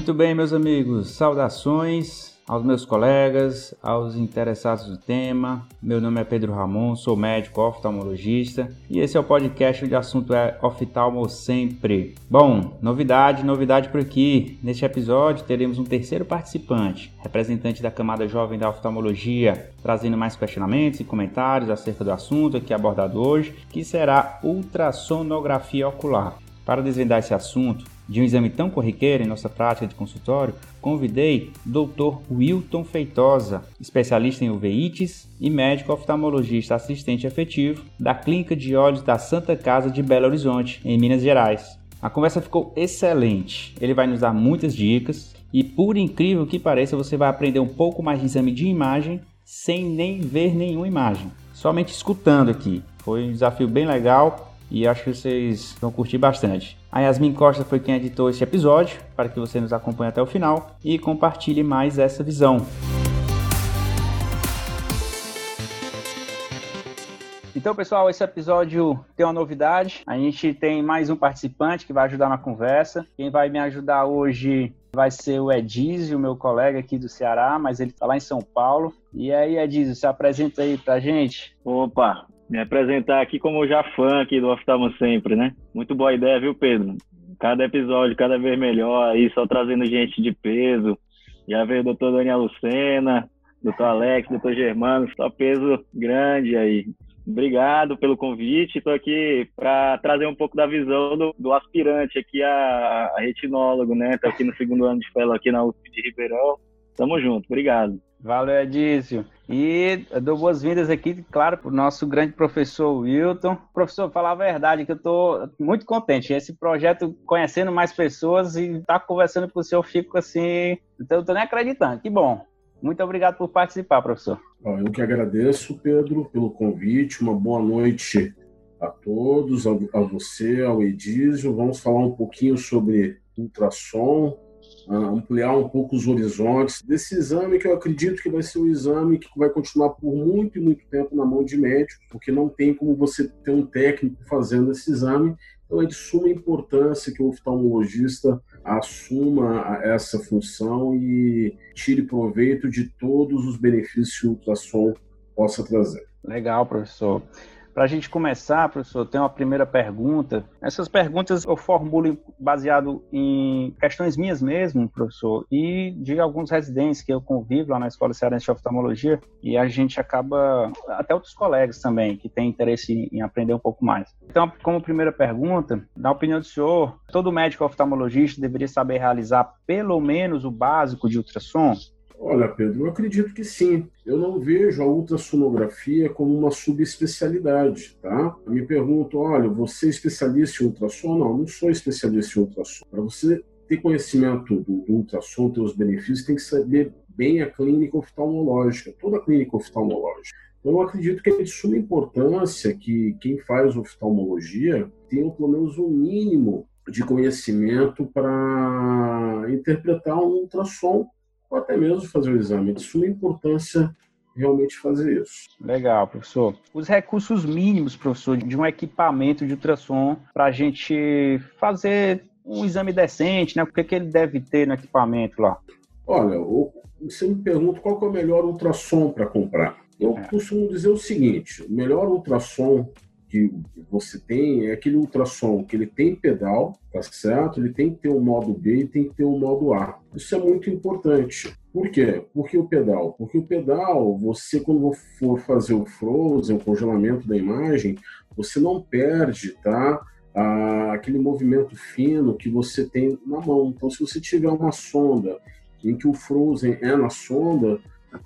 Muito bem, meus amigos, saudações aos meus colegas, aos interessados no tema. Meu nome é Pedro Ramon, sou médico oftalmologista e esse é o podcast onde o assunto é oftalmo sempre. Bom, novidade, novidade por aqui. Neste episódio teremos um terceiro participante, representante da camada jovem da oftalmologia, trazendo mais questionamentos e comentários acerca do assunto aqui abordado hoje, que será ultrassonografia ocular. Para desvendar esse assunto, de um exame tão corriqueiro em nossa prática de consultório, convidei Dr. Wilton Feitosa, especialista em uveites e médico oftalmologista assistente efetivo da Clínica de Olhos da Santa Casa de Belo Horizonte, em Minas Gerais. A conversa ficou excelente. Ele vai nos dar muitas dicas e, por incrível que pareça, você vai aprender um pouco mais de exame de imagem sem nem ver nenhuma imagem, somente escutando aqui. Foi um desafio bem legal e acho que vocês vão curtir bastante. A Yasmin Costa foi quem editou esse episódio, para que você nos acompanhe até o final e compartilhe mais essa visão. Então, pessoal, esse episódio tem uma novidade. A gente tem mais um participante que vai ajudar na conversa. Quem vai me ajudar hoje vai ser o Edizio, meu colega aqui do Ceará, mas ele está lá em São Paulo. E aí, Edizio, se apresenta aí pra gente. Opa, me apresentar aqui como já fã aqui do Oftalmo Sempre, né? Muito boa ideia, viu, Pedro? Cada episódio, cada vez melhor, aí só trazendo gente de peso. Já veio o doutor Daniel Lucena, doutor Alex, doutor Germano, só peso grande aí. Obrigado pelo convite. Estou aqui para trazer um pouco da visão do, do aspirante aqui a, a, retinólogo, né? Estou aqui no segundo ano de fellow aqui na USP de Ribeirão. Tamo junto. Obrigado. Valeu, Edício. E dou boas-vindas aqui, claro, para o nosso grande professor Wilton. Professor, falar a verdade, que eu estou muito contente. Esse projeto, conhecendo mais pessoas e estar tá conversando com o senhor, eu fico assim. Então, eu estou nem acreditando. Que bom. Muito obrigado por participar, professor. Eu que agradeço, Pedro, pelo convite. Uma boa noite a todos, a você, ao Edísio. Vamos falar um pouquinho sobre ultrassom, ampliar um pouco os horizontes desse exame que eu acredito que vai ser um exame que vai continuar por muito e muito tempo na mão de médico, porque não tem como você ter um técnico fazendo esse exame. Então é de suma importância que o oftalmologista assuma essa função e tire proveito de todos os benefícios que o ultrassom possa trazer. Legal, professor. Para a gente começar, professor, tem uma primeira pergunta. Essas perguntas eu formulo baseado em questões minhas mesmo, professor, e de alguns residentes que eu convivo lá na Escola Cearense de Oftalmologia, e a gente acaba, até outros colegas também, que têm interesse em aprender um pouco mais. Então, como primeira pergunta, na opinião do senhor, todo médico oftalmologista deveria saber realizar pelo menos o básico de ultrassom? Olha, Pedro, eu acredito que sim. Eu não vejo a ultrassonografia como uma subespecialidade, tá? Eu me pergunto, olha, você é especialista em ultrassom? Não, não sou especialista em ultrassom. Para você ter conhecimento do, ultrassom, ter os benefícios, tem que saber bem a clínica oftalmológica, toda a clínica oftalmológica. Então, eu acredito que é de suma importância que quem faz oftalmologia tenha pelo menos um mínimo de conhecimento para interpretar um ultrassom ou até mesmo fazer o exame. De suma importância realmente fazer isso. Legal, professor. Os recursos mínimos, professor, de um equipamento de ultrassom para a gente fazer um exame decente, né? O que, que ele deve ter no equipamento lá? Olha, você me pergunta qual é o melhor ultrassom para comprar. Eu é. costumo dizer o seguinte: o melhor ultrassom que você tem é aquele ultrassom que ele tem pedal, tá certo? Ele tem que ter o modo B e tem que ter o modo A. Isso é muito importante. Por quê? Porque o pedal? Porque o pedal, você quando for fazer o frozen, o congelamento da imagem, você não perde, tá? Ah, aquele movimento fino que você tem na mão. Então, se você tiver uma sonda em que o frozen é na sonda,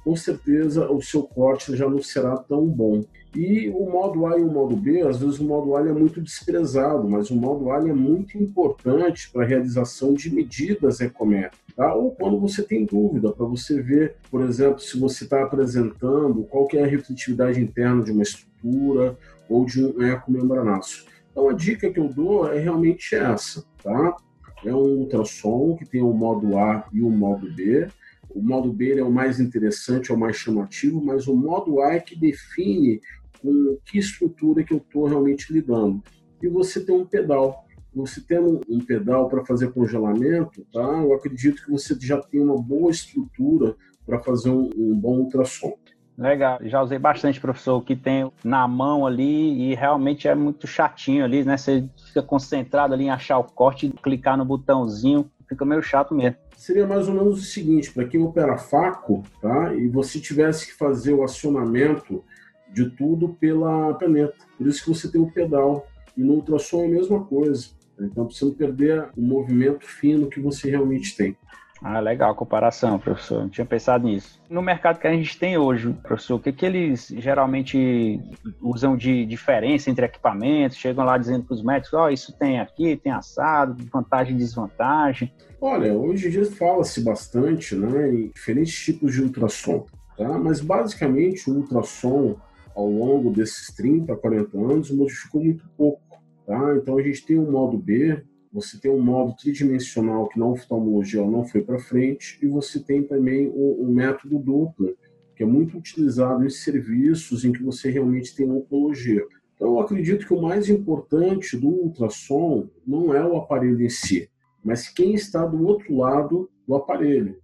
com certeza o seu corte já não será tão bom. E o modo A e o modo B, às vezes o modo A é muito desprezado, mas o modo A é muito importante para a realização de medidas ecométricas. Tá? Ou quando você tem dúvida, para você ver, por exemplo, se você está apresentando qual é a refletividade interna de uma estrutura ou de um ecomembranáceo. Então a dica que eu dou é realmente essa, tá? É um ultrassom que tem o modo A e o modo B, o modo B é o mais interessante, é o mais chamativo, mas o modo A é que define com que estrutura que eu estou realmente lidando. E você tem um pedal. você tendo um pedal para fazer congelamento, tá? Eu acredito que você já tem uma boa estrutura para fazer um, um bom ultrassom. Legal, já usei bastante, professor, que tem na mão ali e realmente é muito chatinho ali, né? Você fica concentrado ali em achar o corte, clicar no botãozinho, fica meio chato mesmo. Seria mais ou menos o seguinte, para quem opera faco, tá? E você tivesse que fazer o acionamento de tudo pela caneta. Por isso que você tem o pedal. E no ultrassom é a mesma coisa. Então, para você não perder o movimento fino que você realmente tem. Ah, legal a comparação, professor. Não tinha pensado nisso. No mercado que a gente tem hoje, professor, o que, que eles geralmente usam de diferença entre equipamentos? Chegam lá dizendo para os médicos: ó, oh, isso tem aqui, tem assado, vantagem e desvantagem. Olha, hoje em dia fala-se bastante né, em diferentes tipos de ultrassom, tá? mas basicamente o ultrassom, ao longo desses 30, 40 anos, modificou muito pouco. Tá? Então a gente tem o modo B, você tem um modo tridimensional que na oftalmologia não foi para frente, e você tem também o, o, método Doppler, que é muito utilizado em serviços em que você realmente tem oncologia. Então, eu acredito que o mais importante do ultrassom não é o aparelho em si, mas quem está do outro lado do aparelho.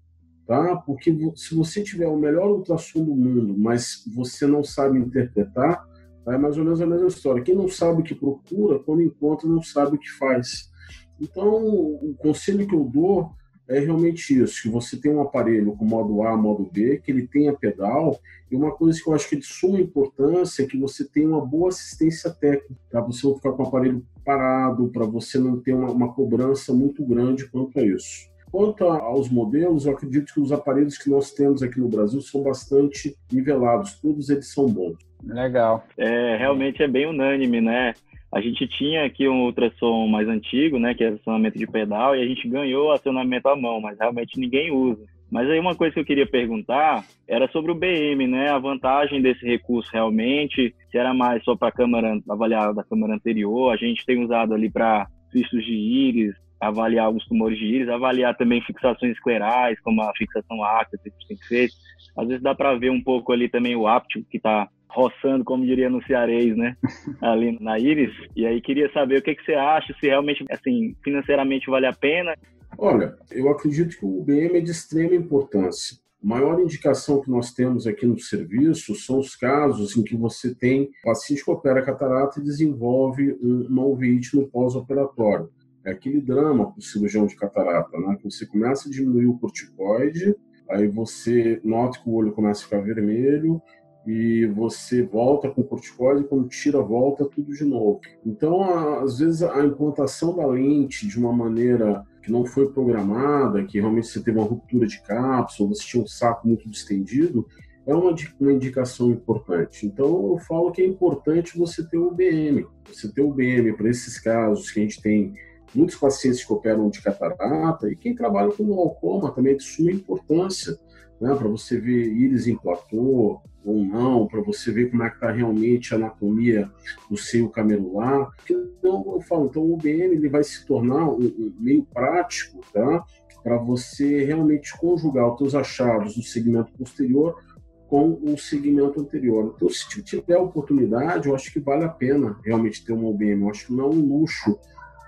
Tá? Porque se você tiver o melhor ultrassom do mundo, mas você não sabe interpretar, é mais ou menos a mesma história. Quem não sabe o que procura, quando encontra, não sabe o que faz. Então, o conselho que eu dou é realmente isso, que você tem um aparelho com modo A, modo B, que ele tenha pedal, e uma coisa que eu acho que é de suma importância é que você tenha uma boa assistência técnica, para você não ficar com o aparelho parado, para você não ter uma, uma cobrança muito grande quanto a isso. Quanto aos modelos, eu acredito que os aparelhos que nós temos aqui no Brasil são bastante nivelados, todos eles são bons. Legal. É, realmente é bem unânime, né? A gente tinha aqui um ultrassom mais antigo, né, que é acionamento de pedal, e a gente ganhou acionamento à mão, mas realmente ninguém usa. Mas aí uma coisa que eu queria perguntar era sobre o BM, né? A vantagem desse recurso realmente, se era mais só para câmera avaliar da câmera anterior, a gente tem usado ali para cistos de íris, avaliar alguns tumores de íris, avaliar também fixações esclerais, como a fixação ácida que a gente tem feito. Às vezes dá para ver um pouco ali também o áptico que está roçando, como diria no Cearês, né? Ali na Iris. E aí queria saber o que, que você acha, se realmente, assim, financeiramente vale a pena. Olha, eu acredito que o UBM é de extrema importância. A maior indicação que nós temos aqui no serviço são os casos em que você tem paciente que opera catarata e desenvolve uma uvite no pós-operatório. É aquele drama para o cirurgião de catarata, né? Que você começa a diminuir o corticoide, aí você nota que o olho começa a ficar vermelho, e você volta com corticoide, quando tira, volta tudo de novo. Então, às vezes, a implantação da lente de uma maneira que não foi programada, que realmente você teve uma ruptura de cápsula, você tinha um saco muito distendido, é uma, uma indicação importante. Então, eu falo que é importante você ter o BM. Você ter o BM para esses casos que a gente tem muitos pacientes que operam de catarata e quem trabalha com glaucoma também é de suma importância né, para você ver íris em ou não, para você ver como é que está realmente a anatomia do seio camelular. Então, eu falo, então o UBM ele vai se tornar um, um meio prático, tá? Para você realmente conjugar os seus achados do segmento posterior com o segmento anterior. Então, se tiver oportunidade, eu acho que vale a pena realmente ter uma UBM. Eu acho que não é um luxo,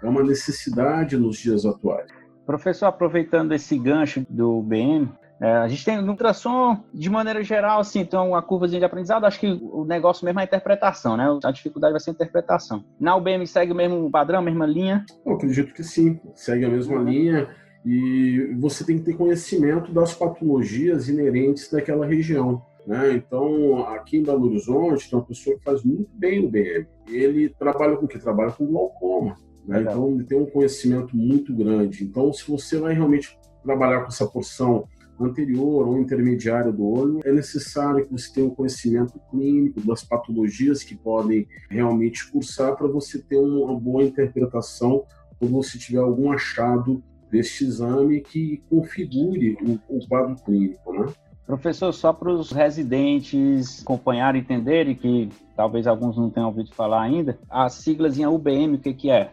é uma necessidade nos dias atuais. Professor, aproveitando esse gancho do UBM, é, a gente tem no ultrassom, de maneira geral, assim, então uma curvazinha de aprendizado, acho que o negócio mesmo é a interpretação, né? A dificuldade vai ser a interpretação. Na UBM segue o mesmo padrão, a mesma linha? Eu acredito que sim, segue a mesma linha e você tem que ter conhecimento das patologias inerentes daquela região. Né? Então, aqui em Belo Horizonte, tem uma pessoa que faz muito bem o BM. Ele trabalha com o que? Trabalha com glaucoma. Né? Então, ele tem um conhecimento muito grande. Então, se você vai realmente trabalhar com essa porção anterior ou intermediário do olho, é necessário que você tenha um conhecimento clínico das patologias que podem realmente cursar para você ter uma boa interpretação quando você tiver algum achado deste exame que configure o, o quadro clínico, né? Professor, só para os residentes acompanharem e entenderem, que talvez alguns não tenham ouvido falar ainda, a siglazinha UBM, o que, que é?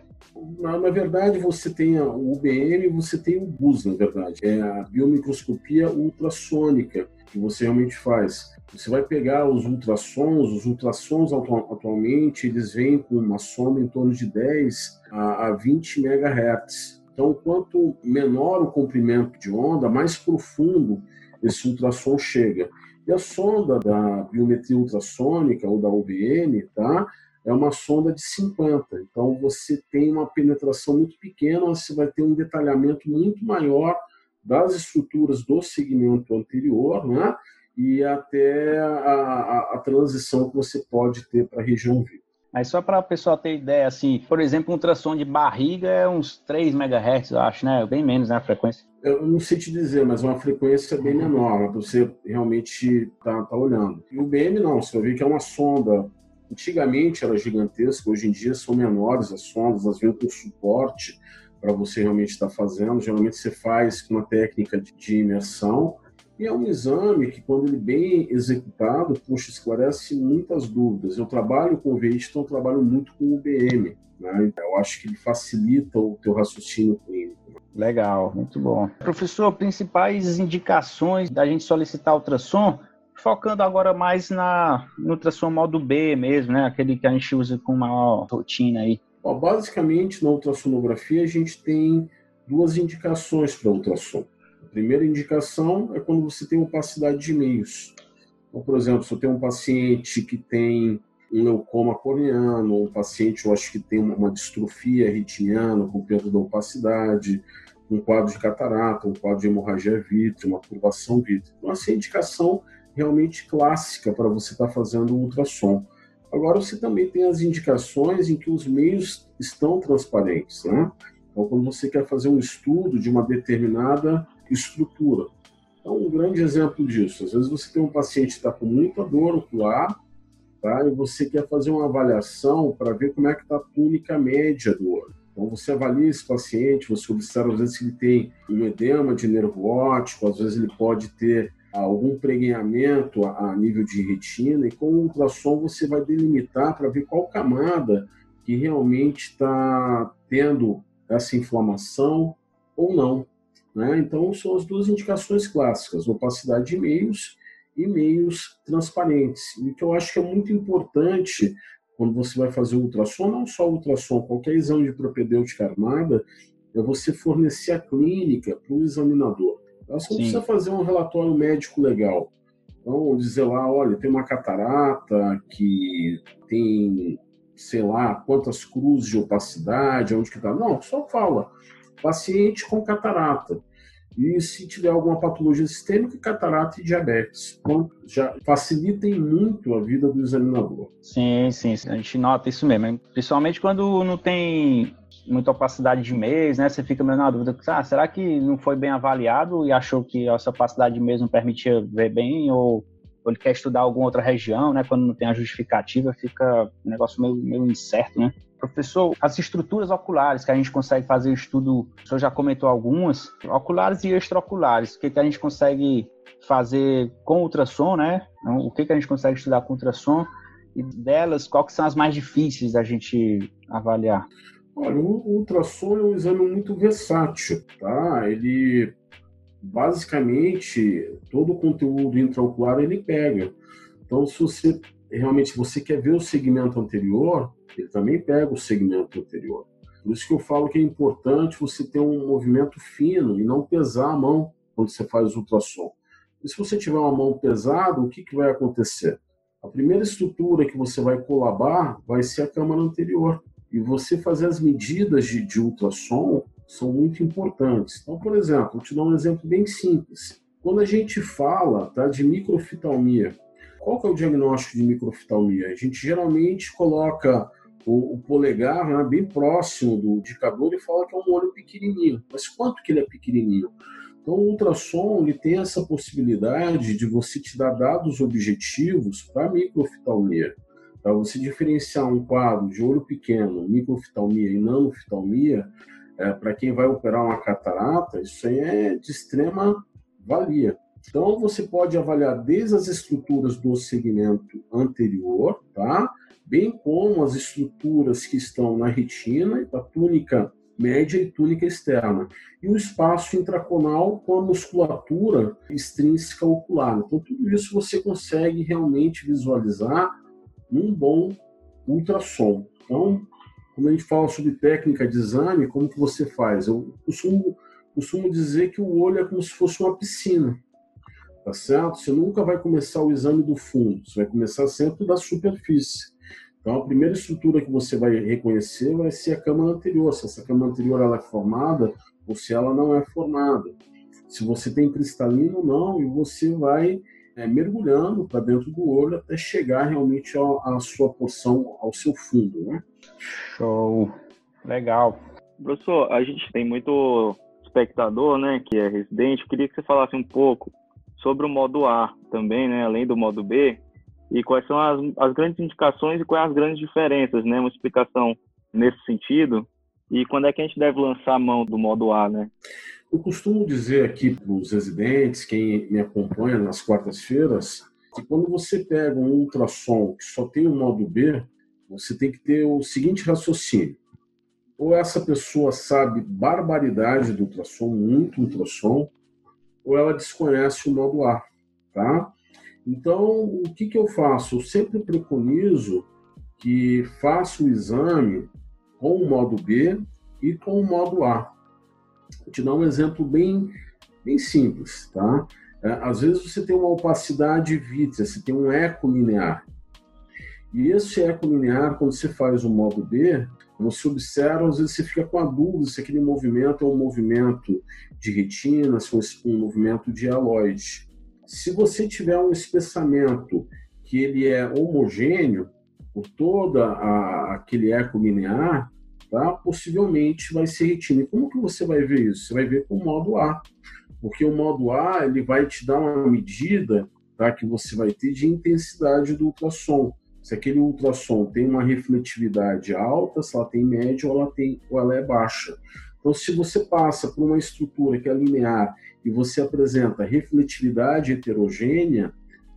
Na, na, verdade, você tem o UBM e você tem o BUS, na verdade. É a biomicroscopia ultrassônica, que você realmente faz. Você vai pegar os ultrassons, os ultrassons atualmente eles vêm com uma sonda em torno de 10 a 20 MHz. Então, quanto menor o comprimento de onda, mais profundo esse ultrassom chega. E a sonda da biometria ultrassônica ou da UBM, tá? É uma sonda de 50. Então você tem uma penetração muito pequena, você vai ter um detalhamento muito maior das estruturas do segmento anterior, né? E até a, a, a transição que você pode ter para a região viva. Mas só para o pessoal ter ideia, assim, por exemplo, um ultrassom de barriga é uns 3 MHz, eu acho, né? Bem menos, né, a frequência. Eu não sei te dizer, mas uma frequência bem menor, para você realmente tá, tá olhando. E o BM não, você vai ver que é uma sonda. Antigamente era gigantesca, hoje em dia são menores as sondas, elas vêm com suporte para você realmente estar tá fazendo. Geralmente você faz com uma técnica de imersão, e é um exame que, quando ele bem executado, puxa, esclarece muitas dúvidas. Eu trabalho com o VIT, então eu trabalho muito com o BM. Né? Eu acho que ele facilita o teu raciocínio clínico. Legal, muito bom. Professor, principais indicações da gente solicitar ultrassom, focando agora mais na ultrassom modo B mesmo, né? Aquele que a gente usa com maior rotina aí. Bom, basicamente, na ultrassonografia, a gente tem duas indicações para ultrassom primeira indicação é quando você tem opacidade de meios. Então, por exemplo, se eu tenho um paciente que tem um leucoma corneano, um paciente, eu acho que tem uma distrofia retiniana com perda da opacidade, um quadro de catarata, um quadro de hemorragia vítrea, uma curvação vítrea. Então, essa é a indicação realmente clássica para você estar tá fazendo ultrassom. Agora, você também tem as indicações em que os meios estão transparentes, né? Então, quando você quer fazer um estudo de uma determinada estrutura. Então, um grande exemplo disso, às vezes você tem um paciente que está com muita dor ocular, tá? e você quer fazer uma avaliação para ver como é que está a túnica média do olho. Então, você avalia esse paciente, você observa, às vezes, se ele tem um edema de nervo óptico, às vezes ele pode ter algum pregneamento a, nível de retina, e com o ultrassom você vai delimitar para ver qual camada que realmente está tendo essa inflamação ou não. Né? Então, são as duas indicações clássicas, opacidade de meios e meios transparentes. O que eu acho que é muito importante quando você vai fazer ultrassom, não só ultrassom, qualquer exame de propedêutica armada, é você fornecer a clínica para o examinador. Então, você não precisa fazer um relatório médico legal. Então, dizer lá, olha, tem uma catarata que tem, sei lá, quantas cruzes de opacidade, onde que está. Não, só fala paciente com catarata. E se tiver alguma patologia sistêmica, catarata e diabetes. Então, já facilitem muito a vida do examinador. Sim, sim, a gente nota isso mesmo. Principalmente quando não tem muita opacidade de mês, né? Você fica meio na dúvida, ah, será que não foi bem avaliado e achou que essa opacidade de mês não permitia ver bem ou ou ele quer estudar alguma outra região, né? Quando não tem a justificativa, fica um negócio meio, meio incerto, né? Professor, as estruturas oculares que a gente consegue fazer o estudo, o senhor já comentou algumas, oculares e extraoculares, o que, que a gente consegue fazer com ultrassom, né? Então, o que, que a gente consegue estudar com ultrassom e delas, qual são as mais difíceis da gente avaliar? Olha, o ultrassom é um exame muito versátil, tá? Ele basicamente todo o conteúdo intraocular ele pega. Então, se você realmente você quer ver o segmento anterior, ele também pega o segmento anterior. Por isso que eu falo que é importante você ter um movimento fino e não pesar a mão quando você faz o ultrassom. E se você tiver uma mão pesada, o que, que vai acontecer? A primeira estrutura que você vai colabar vai ser a câmara anterior. E você fazer as medidas de, de ultrassom são muito importantes. Então, por exemplo, vou te dar um exemplo bem simples. Quando a gente fala tá, de microftalmia, qual que é o diagnóstico de microftalmia? A gente geralmente coloca o, o polegar né, bem próximo do indicador e fala que é um olho pequenininho. Mas quanto que ele é pequenininho? Então, o ultrassom ele tem essa possibilidade de você te dar dados objetivos para microftalmia. Para você diferenciar um quadro de olho pequeno, microftalmia e nanoftalmia, é, para quem vai operar uma catarata, isso aí é de extrema valia. Então, você pode avaliar desde as estruturas do segmento anterior, tá? bem como as estruturas que estão na retina, da túnica média e túnica externa. E o espaço intraconal com a musculatura extrínseca ocular. Então, tudo isso você consegue realmente visualizar num bom ultrassom. Então, quando a gente fala sobre técnica de exame, como que você faz? Eu costumo, costumo dizer que o olho é como se fosse uma piscina, tá certo? Você nunca vai começar o exame do fundo, você vai começar sempre da superfície. Então, a primeira estrutura que você vai reconhecer vai ser a câmara anterior, se essa câmara anterior ela é formada ou se ela não é formada. Se você tem cristalino ou não, e você vai é, mergulhando para dentro do olho até chegar realmente à sua porção, ao seu fundo. Né? Show! Legal. Professor, a gente tem muito espectador, né, que é residente. Eu queria que você falasse um pouco sobre o modo A também, né, além do modo B, e quais são as, as grandes indicações e quais as grandes diferenças, né? Uma explicação nesse sentido. E quando é que a gente deve lançar a mão do modo A, né? Eu costumo dizer aqui para os residentes, quem me acompanha nas quartas-feiras, que quando você pega um ultrassom que só tem o modo B, você tem que ter o seguinte raciocínio. Ou essa pessoa sabe barbaridade do ultrassom, muito ultrassom, ou ela desconhece o modo A, tá? Então, o que, que eu faço? Eu sempre preconizo que faça o exame com o modo B e com o modo A. Vou te dar um exemplo bem, bem simples, tá? É, às vezes você tem uma opacidade vítrea, você tem um eco linear. E esse eco linear, quando você faz o modo B, você observa, às vezes você fica com a dúvida se aquele movimento é um movimento de retina, se é um movimento de aloide. Se você tiver um espessamento que ele é homogêneo por toda a, aquele eco linear, tá? possivelmente vai ser retina. E como que você vai ver isso? Você vai ver com o modo A, porque o modo A ele vai te dar uma medida tá? que você vai ter de intensidade do ultrassom. Se aquele ultrassom tem uma refletividade alta, se ela tem média ou ela, tem, ou ela é baixa. Então, se você passa por uma estrutura que é linear e você apresenta refletividade heterogênea,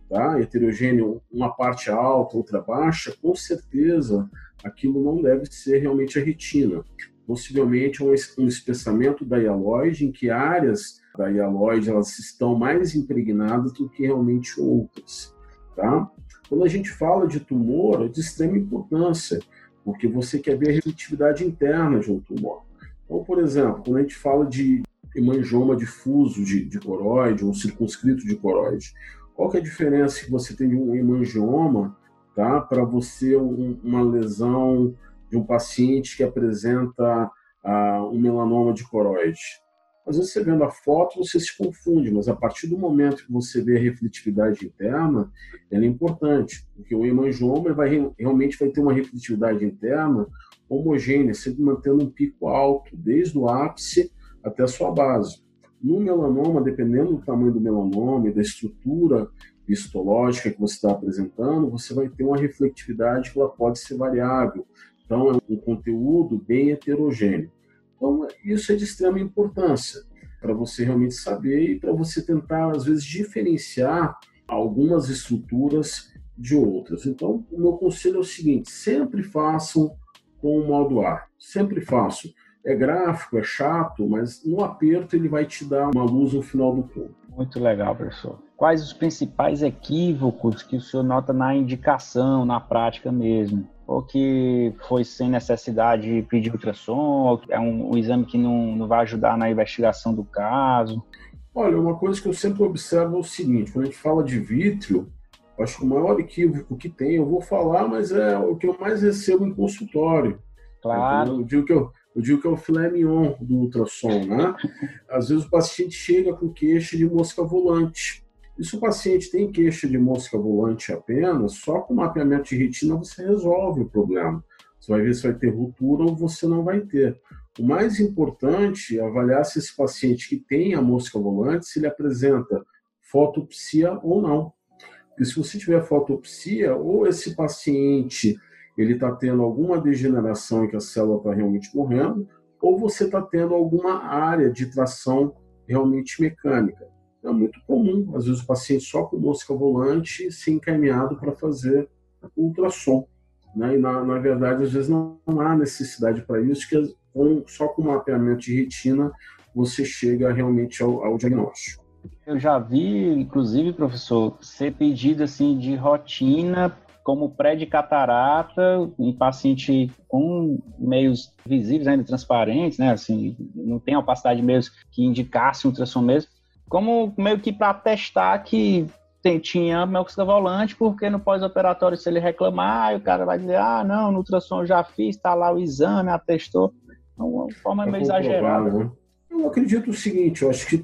tá? heterogêneo, uma parte alta, outra baixa, com certeza aquilo não deve ser realmente a retina. Possivelmente um, um espessamento da hialoide, em que áreas da hialoide elas estão mais impregnadas do que realmente outras. Tá? Quando a gente fala de tumor, é de extrema importância, porque você quer ver a refletividade interna de um tumor. Então, por exemplo, quando a gente fala de hemangioma difuso de, de coroide, um circunscrito de coroide. Qual que é a diferença que você tem de um hemangioma tá, para você um, uma lesão de um paciente que apresenta uh, um melanoma de coroide? Às vezes você vendo a foto você se confunde, mas a partir do momento que você vê a refletividade interna, ela é importante, porque o hemangioma vai, realmente vai ter uma refletividade interna homogênea, sempre mantendo um pico alto, desde o ápice até a sua base. No melanoma, dependendo do tamanho do melanoma e da estrutura histológica que você está apresentando, você vai ter uma reflectividade que ela pode ser variável. Então, é um conteúdo bem heterogêneo. Então, isso é de extrema importância para você realmente saber e para você tentar, às vezes, diferenciar algumas estruturas de outras. Então, o meu conselho é o seguinte: sempre façam com o modo A, sempre façam é gráfico, é chato, mas no aperto ele vai te dar uma luz no final do túnel. Muito legal, professor. Quais os principais equívocos que o senhor nota na indicação, na prática mesmo? Ou que foi sem necessidade de pedir ultrassom, é um, um exame que não, não vai ajudar na investigação do caso? Olha, uma coisa que eu sempre observo é o seguinte: quando a gente fala de vítreo, acho que o maior equívoco que tem, eu vou falar, mas é o que eu mais recebo em consultório. Claro. Eu digo que eu, eu digo que é o filé mignon do ultrassom, né? Às vezes o paciente chega com queixa de mosca volante. E se o paciente tem queixa de mosca volante apenas, só com mapeamento de retina você resolve o problema. Você vai ver se vai ter ruptura ou você não vai ter. O mais importante é avaliar se esse paciente que tem a mosca volante, se ele apresenta fotopsia ou não. Porque se você tiver fotopsia, ou esse paciente ele está tendo alguma degeneração em que a célula está realmente morrendo, ou você está tendo alguma área de tração realmente mecânica. É muito comum, às vezes o paciente só com mosca volante ser encaminhado para fazer ultrassom. Né? E na, na, verdade, às vezes não, há necessidade para isso, que com, só com mapeamento de retina você chega realmente ao, ao diagnóstico. Eu já vi, inclusive, professor, ser pedido assim de rotina como pré de catarata em paciente com meios visíveis, ainda transparentes, né? Assim, não tem opacidade de meios que indicasse ultrassom mesmo, como meio que para testar que tem, tinha melxica volante, porque no pós-operatório, se ele reclamar, o cara vai dizer, ah, não, no ultrassom eu já fiz, está lá o exame, atestou. Então, uma forma é meio exagerada. Né? Eu acredito o seguinte, eu acho que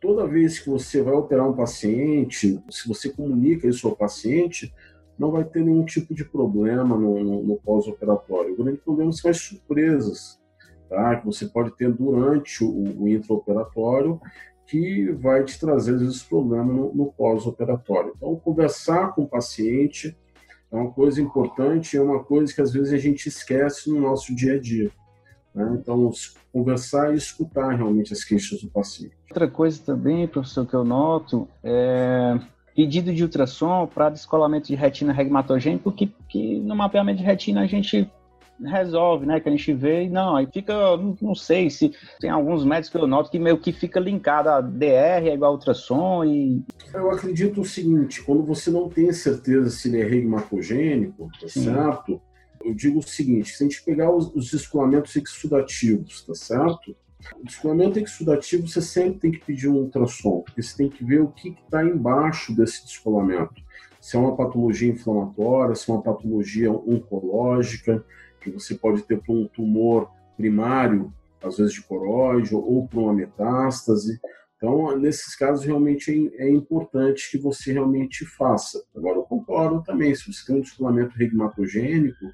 toda vez que você vai operar um paciente, se você comunica isso ao paciente, não vai ter nenhum tipo de problema no, no, no pós-operatório. O grande problema são as surpresas tá? que você pode ter durante o, o intraoperatório que vai te trazer esse problema no, no pós-operatório. Então, conversar com o paciente é uma coisa importante, é uma coisa que às vezes a gente esquece no nosso dia a dia. Né? Então, conversar e escutar realmente as queixas do paciente. Outra coisa também, professor, que eu noto é pedido de ultrassom para descolamento de retina regmatogênico que, que no mapeamento de retina a gente resolve, né? Que a gente vê e não, aí fica, não sei se tem alguns médicos que eu noto que meio que fica linkado a DR é igual a ultrassom e... Eu acredito o seguinte, quando você não tem certeza se ele é regmatogênico, tá Sim. certo? Eu digo o seguinte, se a gente pegar os, os descolamentos exudativos, tá certo? O descolamento exudativo você sempre tem que pedir um ultrassom, porque você tem que ver o que está embaixo desse descolamento. Se é uma patologia inflamatória, se é uma patologia oncológica, que você pode ter para um tumor primário, às vezes de coróide, ou para uma metástase. Então, nesses casos, realmente é, é importante que você realmente faça. Agora, eu concordo também, se você tem um descolamento regmatogênico,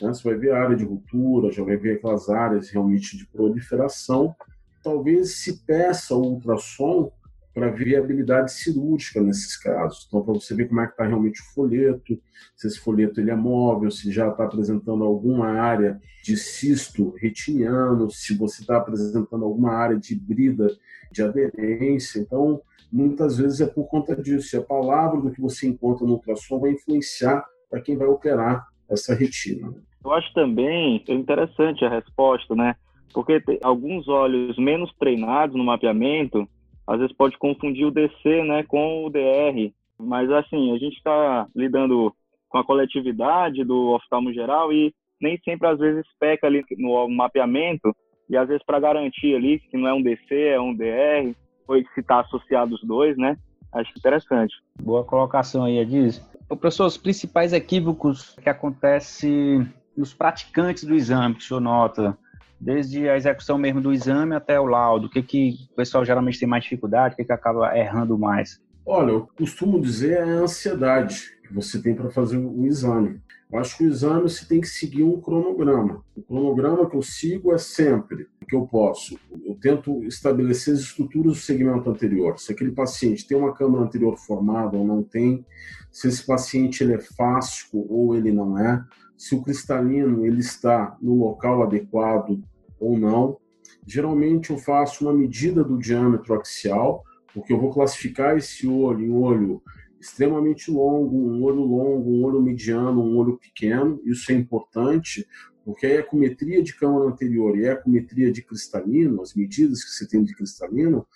né, você vai ver a área de ruptura, já vai ver aquelas áreas realmente de proliferação. Talvez se peça o ultrassom para viabilidade cirúrgica nesses casos. Então, para você ver como é que está realmente o folheto, se esse folheto ele é móvel, se já está apresentando alguma área de cisto retiniano, se você está apresentando alguma área de brida de aderência. Então, muitas vezes é por conta disso. E a palavra do que você encontra no ultrassom vai influenciar para quem vai operar essa retina. Eu acho também interessante a resposta, né? Porque alguns olhos menos treinados no mapeamento às vezes pode confundir o DC né, com o DR. Mas, assim, a gente está lidando com a coletividade do oftalmo geral e nem sempre, às vezes, peca ali no mapeamento e, às vezes, para garantir ali que não é um DC, é um DR, ou se está associado os dois, né? Acho interessante. Boa colocação aí, Ediz. Professor, os principais equívocos que acontecem nos praticantes do exame, que o senhor nota, desde a execução mesmo do exame até o laudo? O que, que o pessoal geralmente tem mais dificuldade? O que, que acaba errando mais? Olha, eu costumo dizer é a ansiedade que você tem para fazer o exame. Eu acho que o exame você tem que seguir um cronograma. O cronograma que eu sigo é sempre o que eu posso. Eu tento estabelecer as estruturas do segmento anterior. Se aquele paciente tem uma câmara anterior formada ou não tem, se esse paciente ele é fásico ou ele não é, se o cristalino ele está no local adequado ou não. Geralmente eu faço uma medida do diâmetro axial, porque eu vou classificar esse olho em olho extremamente longo, um olho longo, um olho mediano, um olho pequeno. Isso é importante, porque a ecometria de câmara anterior e a ecometria de cristalino, as medidas que você tem de cristalino,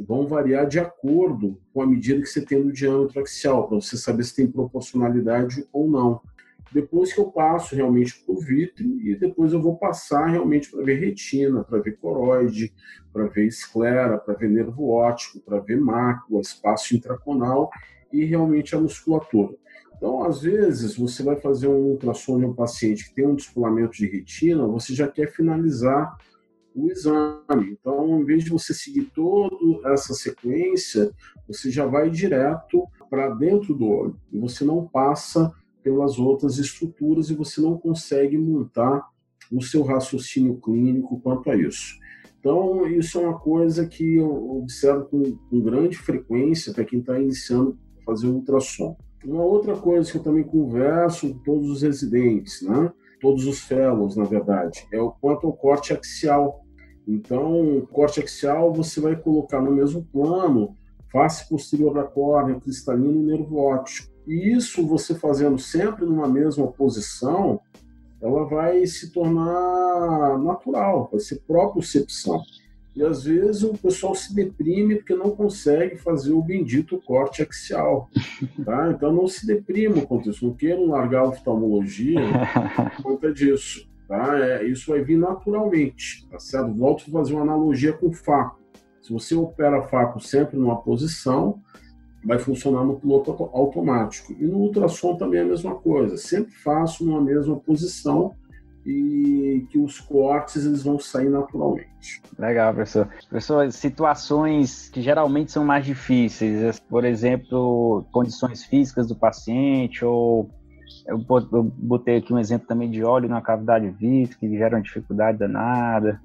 vão variar de acordo com a medida que você tem do diâmetro axial, para você saber se tem proporcionalidade ou não. Depois que eu passo realmente para o vítreo e depois eu vou passar realmente para ver retina, para ver coroide, para ver esclera, para ver nervo óptico, para ver mácula, espaço intraconal e realmente a musculatura. Então, às vezes, você vai fazer um ultrassom de um paciente que tem um descolamento de retina, você já quer finalizar o exame. Então, em vez de você seguir toda essa sequência, você já vai direto para dentro do olho. E você não passa pelas outras estruturas e você não consegue montar o seu raciocínio clínico quanto a isso. Então, isso é uma coisa que eu observo com, com grande frequência para quem está iniciando a fazer ultrassom. Uma outra coisa que eu também converso com todos os residentes, né? todos os fellows, na verdade, é o quanto ao corte axial. Então, corte axial você vai colocar no mesmo plano face posterior da córnea, cristalino e nervo óptico. E isso você fazendo sempre numa mesma posição, ela vai se tornar natural, vai ser propriocepção. E às vezes o pessoal se deprime porque não consegue fazer o bendito corte axial. Tá? Então não se deprima quanto isso. Não queiram largar a oftalmologia por conta disso. Tá? É, isso vai vir naturalmente. Tá certo? Volto a fazer uma analogia com o faco. Se você opera faco sempre numa posição, vai funcionar no piloto automático. E no ultrassom também é a mesma coisa. Sempre faço numa mesma posição e que os cortes eles vão sair naturalmente. Legal, professor. Professor, situações que geralmente são mais difíceis, por exemplo, condições físicas do paciente ou eu botei aqui um exemplo também de óleo na cavidade vítrica que gera uma dificuldade danada.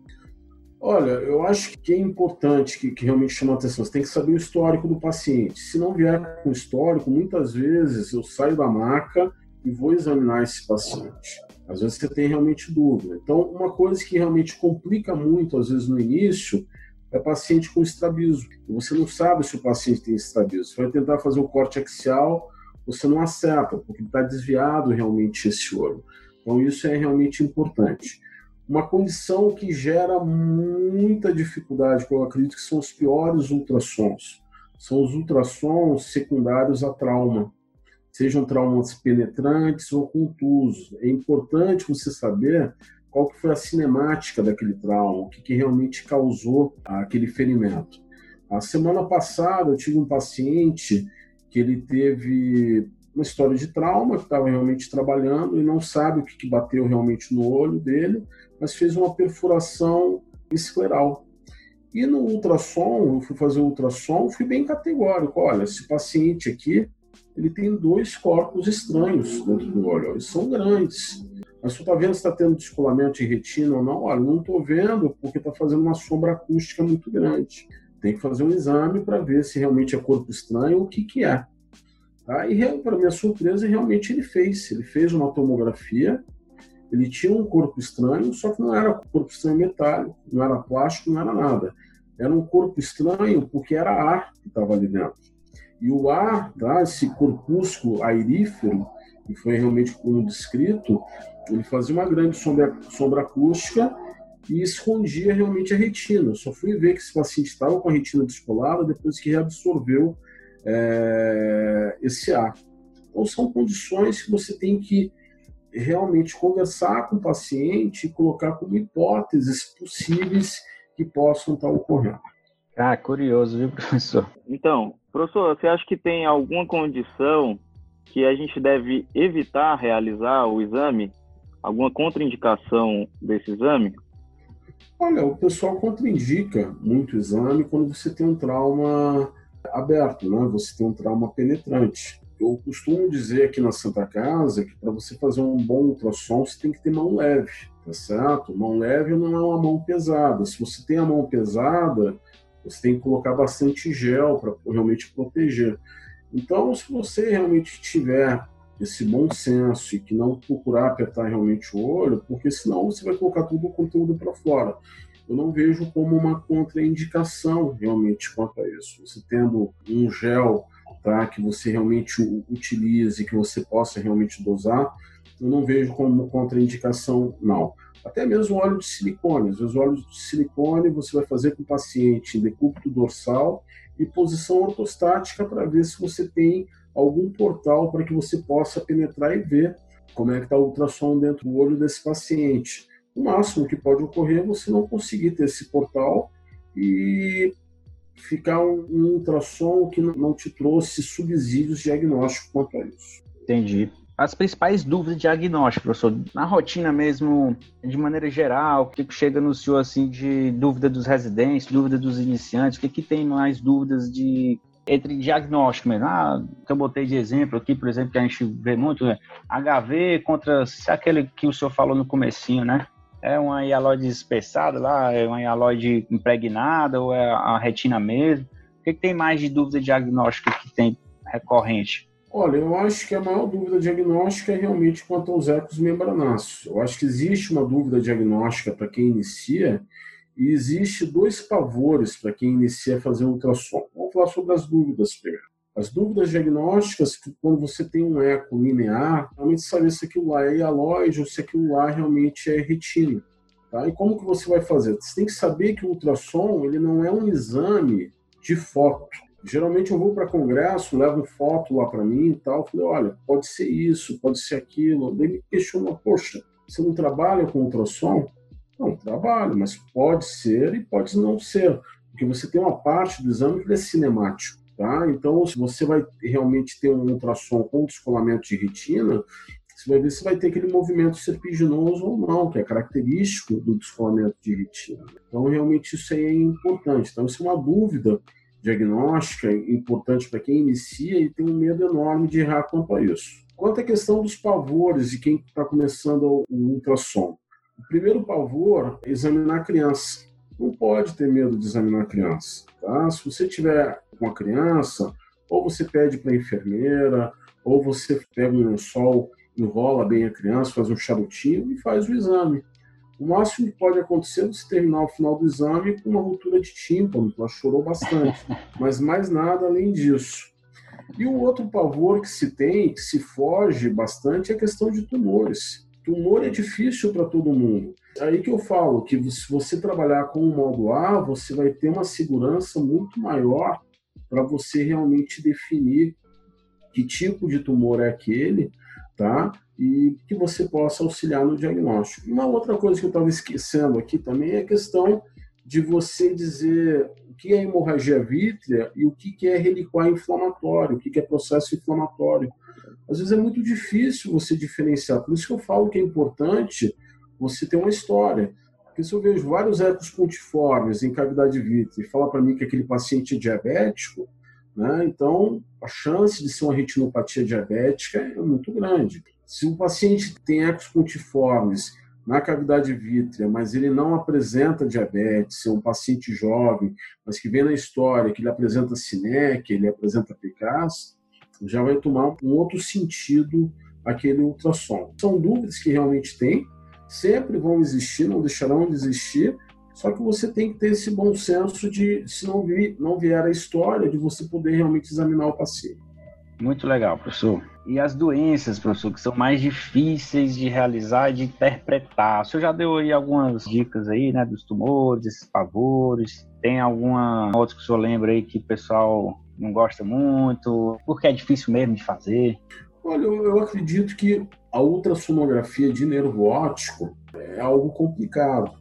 Olha, eu acho que é importante, que, que, realmente chama atenção, você tem que saber o histórico do paciente. Se não vier com histórico, muitas vezes eu saio da maca e vou examinar esse paciente. Às vezes você tem realmente dúvida. Então, uma coisa que realmente complica muito, às vezes no início, é paciente com estrabismo. Você não sabe se o paciente tem estrabismo. Você vai tentar fazer o corte axial, você não acerta, porque está desviado realmente esse olho. Então, isso é realmente importante. Uma condição que gera muita dificuldade, que eu acredito que são os piores ultrassons, são os ultrassons secundários a trauma sejam traumas penetrantes ou contusos. É importante você saber qual que foi a cinemática daquele trauma, o que, que realmente causou aquele ferimento. A semana passada eu tive um paciente que ele teve uma história de trauma, que estava realmente trabalhando e não sabe o que, que bateu realmente no olho dele, mas fez uma perfuração escleral. E no ultrassom, eu fui fazer o ultrassom, fui bem categórico. Olha, esse paciente aqui ele tem dois corpos estranhos dentro do olho. Eles são grandes. Mas tu está vendo se está tendo descolamento de retina ou não? Olha, não estou vendo porque está fazendo uma sombra acústica muito grande. Tem que fazer um exame para ver se realmente é corpo estranho ou o que, que é. Tá? E, para minha surpresa, realmente ele fez. Ele fez uma tomografia, ele tinha um corpo estranho, só que não era corpo estranho metálico, não era plástico, não era nada. Era um corpo estranho porque era ar que estava ali dentro. E o ar, tá, esse corpúsculo airífero, que foi realmente como descrito, ele fazia uma grande sombra, sombra acústica e escondia realmente a retina. Eu só fui ver que esse paciente estava com a retina descolada depois que reabsorveu é, esse ar. Então, são condições que você tem que realmente conversar com o paciente e colocar como hipóteses possíveis que possam estar ocorrendo. Ah, curioso, viu, professor? Então, professor, você acha que tem alguma condição que a gente deve evitar realizar o exame? Alguma contraindicação desse exame? Olha, o pessoal contraindica muito o exame quando você tem um trauma aberto, né? Você tem um trauma penetrante. Eu costumo dizer aqui na Santa Casa que para você fazer um bom ultrassom, você tem que ter mão leve, tá certo? Mão leve não é uma mão pesada. Se você tem a mão pesada, você tem que colocar bastante gel para realmente proteger. Então, se você realmente tiver esse bom senso e que não procurar apertar realmente o olho, porque senão você vai colocar todo o conteúdo para fora. Eu não vejo como uma contraindicação realmente quanto a isso. Você tendo um gel tá, que você realmente utilize, que você possa realmente dosar, eu não vejo como contraindicação, não. Até mesmo óleo de silicone. Às vezes, óleo de silicone você vai fazer com o paciente decúbito dorsal e posição ortostática para ver se você tem algum portal para que você possa penetrar e ver como é que está o ultrassom dentro do olho desse paciente. O máximo que pode ocorrer é você não conseguir ter esse portal e ficar um, um ultrassom que não te trouxe subsídios diagnósticos quanto a isso. Entendi as principais dúvidas de diagnóstico, professor, na rotina mesmo, de maneira geral, o que chega no senhor assim de dúvida dos residentes, dúvida dos iniciantes, o que, que tem mais dúvidas de entre diagnóstico mesmo? Ah, que eu botei de exemplo aqui, por exemplo, que a gente vê muito, né? HV contra aquele que o senhor falou no comecinho, né? É uma hialoide espessada lá, é uma hialoide impregnada ou é a retina mesmo? O que, que tem mais de dúvida diagnóstica que tem recorrente? Olha, eu acho que a maior dúvida diagnóstica é realmente quanto aos ecos membranáceos. Eu acho que existe uma dúvida diagnóstica para quem inicia e existe dois pavores para quem inicia a fazer ultrassom. Vamos falar sobre as dúvidas primeiro. As dúvidas diagnósticas, quando você tem um eco linear, realmente saber se aquilo lá é hialóide ou se aquilo lá realmente é retina. Tá? E como que você vai fazer? Você tem que saber que o ultrassom ele não é um exame de foto. Geralmente eu vou para congresso, levo foto lá para mim e tal. Falei, olha, pode ser isso, pode ser aquilo. Daí me questiona, poxa, você não trabalha com ultrassom? Não, trabalho, mas pode ser e pode não ser. Porque você tem uma parte do exame que é cinemático. Tá? Então, se você vai realmente ter um ultrassom com descolamento de retina, você vai ver se vai ter aquele movimento serpiginoso ou não, que é característico do descolamento de retina. Então, realmente, isso aí é importante. Então, isso é uma dúvida diagnóstica importante para quem inicia e tem um medo enorme de errar quanto a isso. Quanto à questão dos pavores de quem está começando o ultrassom, o primeiro pavor é examinar a criança. Não pode ter medo de examinar a criança. Tá? Se você tiver uma criança, ou você pede para a enfermeira, ou você pega um lençol, enrola bem a criança, faz um charutinho e faz o exame. O máximo que pode acontecer é você terminar o final do exame com uma ruptura de tímpano, ela chorou bastante, mas mais nada além disso. E o outro pavor que se tem, que se foge bastante, é a questão de tumores. Tumor é difícil para todo mundo. Aí que eu falo que se você trabalhar com o modo A, você vai ter uma segurança muito maior para você realmente definir que tipo de tumor é aquele, tá? e que você possa auxiliar no diagnóstico. Uma outra coisa que eu estava esquecendo aqui também é a questão de você dizer o que é hemorragia vítrea e o que é reliquar inflamatório, o que é processo inflamatório. Às vezes é muito difícil você diferenciar, por isso que eu falo que é importante você ter uma história. Porque se eu vejo vários ecos pontiformes em cavidade vítrea e fala para mim que aquele paciente é diabético, né, então a chance de ser uma retinopatia diabética é muito grande. Se o paciente tem ecos pontiformes na cavidade vítrea, mas ele não apresenta diabetes, é um paciente jovem, mas que vem na história que ele apresenta SINEC, ele apresenta PCAS, já vai tomar um outro sentido aquele ultrassom. São dúvidas que realmente tem, sempre vão existir, não deixarão de existir, só que você tem que ter esse bom senso de, se não, vir, não vier a história, de você poder realmente examinar o paciente. Muito legal, professor. E as doenças, professor, que são mais difíceis de realizar e de interpretar. O senhor já deu aí algumas dicas aí, né, dos tumores, esses pavores. Tem alguma outra que o senhor lembra aí que o pessoal não gosta muito? Porque é difícil mesmo de fazer? Olha, eu acredito que a ultrassonografia de nervo óptico é algo complicado,